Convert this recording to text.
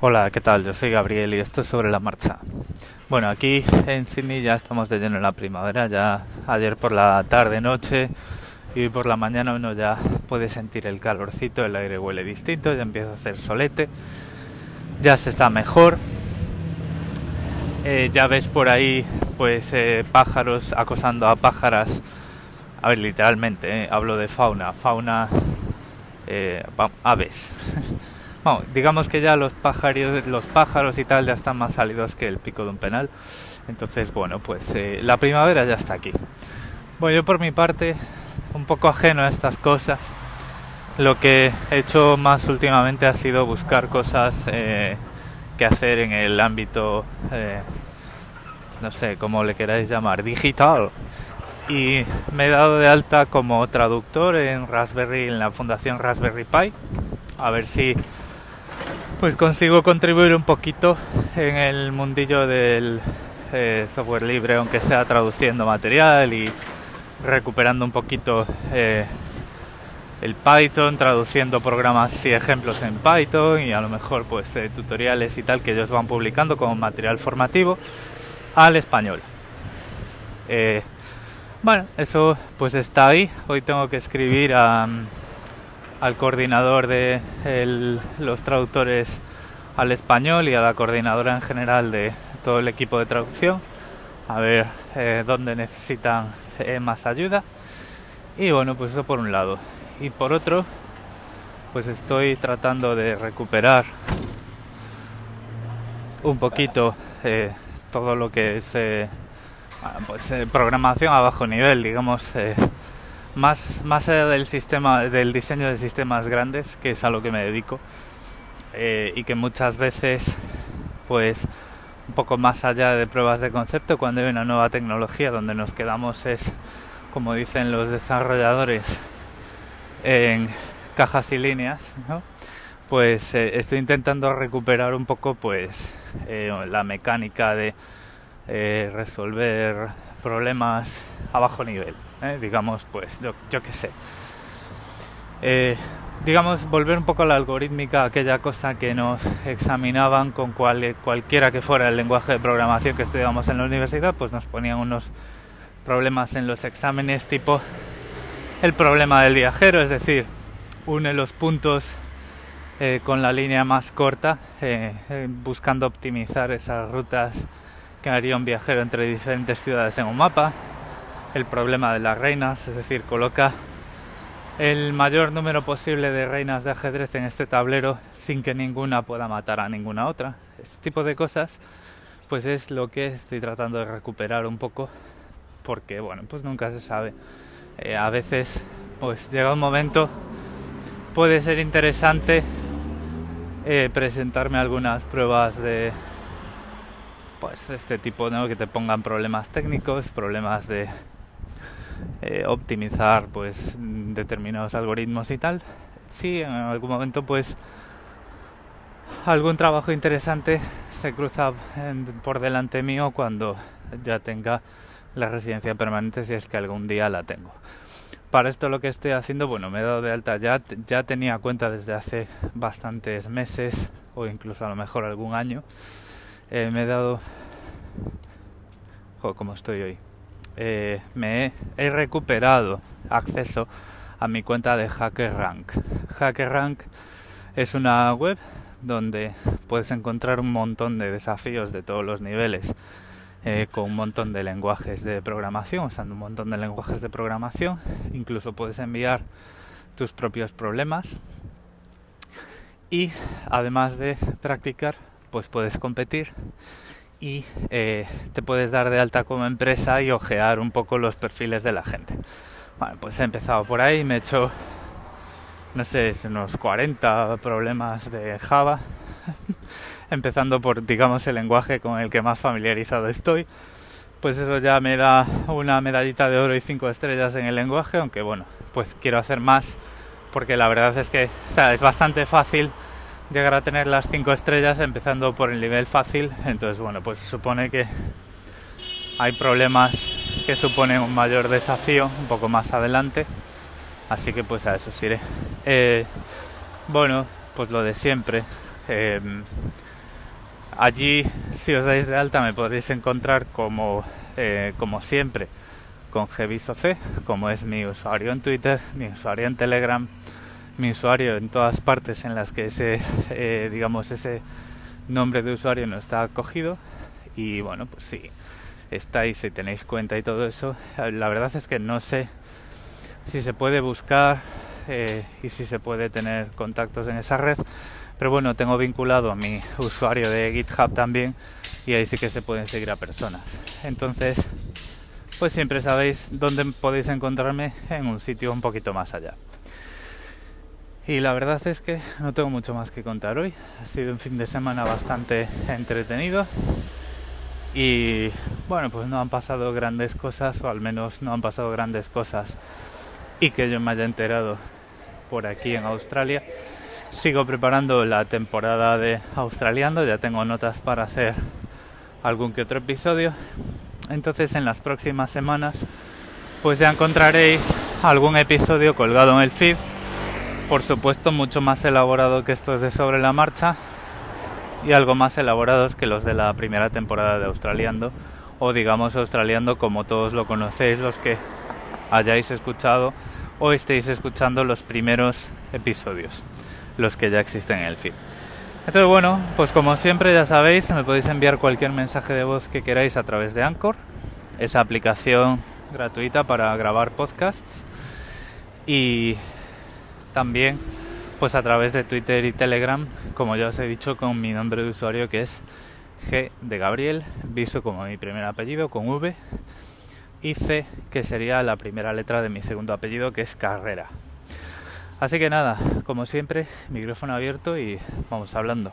Hola, ¿qué tal? Yo soy Gabriel y esto es sobre la marcha. Bueno, aquí en Sydney ya estamos de lleno en la primavera, ya ayer por la tarde, noche y hoy por la mañana uno ya puede sentir el calorcito, el aire huele distinto, ya empieza a hacer solete, ya se está mejor. Eh, ya ves por ahí pues eh, pájaros acosando a pájaras. A ver, literalmente, eh, hablo de fauna, fauna, aves. Bueno, digamos que ya los pájaros, los pájaros y tal ya están más salidos que el pico de un penal. Entonces, bueno, pues la primavera ya está aquí. Bueno, yo por mi parte, un poco ajeno a estas cosas, lo que he hecho más últimamente ha sido buscar cosas que hacer en el ámbito no sé cómo le queráis llamar, digital. Y me he dado de alta como traductor en Raspberry, en la Fundación Raspberry Pi, a ver si pues consigo contribuir un poquito en el mundillo del eh, software libre, aunque sea traduciendo material y recuperando un poquito eh, el Python, traduciendo programas y ejemplos en Python y a lo mejor pues eh, tutoriales y tal que ellos van publicando como material formativo al español. Bueno, eso pues está ahí. Hoy tengo que escribir al coordinador de los traductores al español y a la coordinadora en general de todo el equipo de traducción a ver eh, dónde necesitan eh, más ayuda. Y bueno, pues eso por un lado. Y por otro, pues estoy tratando de recuperar un poquito todo lo que es eh, pues, eh, programación a bajo nivel, digamos, eh, más, más allá del sistema, del diseño de sistemas grandes, que es a lo que me dedico, y que muchas veces, pues, un poco más allá de pruebas de concepto, cuando hay una nueva tecnología, donde nos quedamos es, como dicen los desarrolladores, en cajas y líneas, pues eh, estoy intentando recuperar un poco pues eh, la mecánica de eh, resolver problemas a bajo nivel digamos pues yo, qué sé digamos volver un poco a la algorítmica aquella cosa que nos examinaban con cual, cualquiera que fuera el lenguaje de programación que estudiábamos en la universidad pues nos ponían unos problemas en los exámenes tipo el problema del viajero es decir une los puntos eh, con la línea más corta, eh, eh, buscando optimizar esas rutas que haría un viajero entre diferentes ciudades en un mapa. El problema de las reinas, es decir, coloca el mayor número posible de reinas de ajedrez en este tablero sin que ninguna pueda matar a ninguna otra. Este tipo de cosas, pues es lo que estoy tratando de recuperar un poco, porque bueno, pues nunca se sabe. a veces, pues llega un momento, puede ser interesante eh, presentarme algunas pruebas de pues este tipo ¿no? que te pongan problemas técnicos problemas de eh, optimizar pues determinados algoritmos y tal sí en algún momento pues algún trabajo interesante se cruza por delante mío cuando ya tenga la residencia permanente si es que algún día la tengo para esto lo que estoy haciendo, bueno, me he dado de alta ya, ya tenía cuenta desde hace bastantes meses o incluso a lo mejor algún año. Eh, me he dado... Jo, como estoy hoy. Eh, me he, recuperado acceso a mi cuenta de HackerRank. HackerRank es una web donde puedes encontrar un montón de desafíos de todos los niveles eh, con un montón de lenguajes de programación, usando un montón de lenguajes de programación. Incluso puedes enviar tus propios problemas y además de practicar, pues puedes competir y eh, te puedes dar de alta como empresa y ojear un poco los perfiles de la gente. Bueno, pues he empezado por ahí, me he hecho, no sé, unos 40 problemas de Java empezando por, digamos, el lenguaje con el que más familiarizado estoy. Pues eso ya me da una medallita de oro y cinco estrellas en el lenguaje, aunque bueno, pues quiero hacer más porque la verdad es que es bastante fácil llegar a tener las cinco estrellas empezando por el nivel fácil. Entonces, bueno, pues supone que hay problemas que suponen un mayor desafío un poco más adelante. Así que pues a eso iré. Eh, bueno, pues lo de siempre Em, allí, si os dais de alta, me podréis encontrar como, eh, como siempre con GVisoC, como es mi usuario en Twitter, mi usuario en Telegram, mi usuario en todas partes en las que ese, eh, digamos, ese nombre de usuario no está cogido. Y bueno, pues si estáis, si tenéis cuenta y todo eso, la verdad es que no sé si se puede buscar eh, y si se puede tener contactos en esa red. Pero bueno, tengo vinculado a mi usuario de GitHub también y ahí sí que se pueden seguir a personas. Entonces, pues siempre sabéis dónde podéis encontrarme en un sitio un poquito más allá. Y la verdad es que no tengo mucho más que contar hoy. Ha sido un fin de semana bastante entretenido. Y bueno, pues no han pasado grandes cosas, o al menos no han pasado grandes cosas y que yo me haya enterado por aquí en Australia. Sigo preparando la temporada de Australiando, ya tengo notas para hacer algún que otro episodio. Entonces en las próximas semanas pues ya encontraréis algún episodio colgado en el feed. Por supuesto mucho más elaborado que estos de sobre la marcha y algo más elaborados que los de la primera temporada de Australiando o digamos Australiando como todos lo conocéis los que hayáis escuchado o estéis escuchando los primeros episodios los que ya existen en el feed. Entonces, bueno, pues como siempre ya sabéis, me podéis enviar cualquier mensaje de voz que queráis a través de Anchor, esa aplicación gratuita para grabar podcasts y también pues a través de Twitter y Telegram, como ya os he dicho, con mi nombre de usuario que es G de Gabriel, visto como mi primer apellido con V y C que sería la primera letra de mi segundo apellido que es Carrera. Así que nada, como siempre, micrófono abierto y vamos hablando.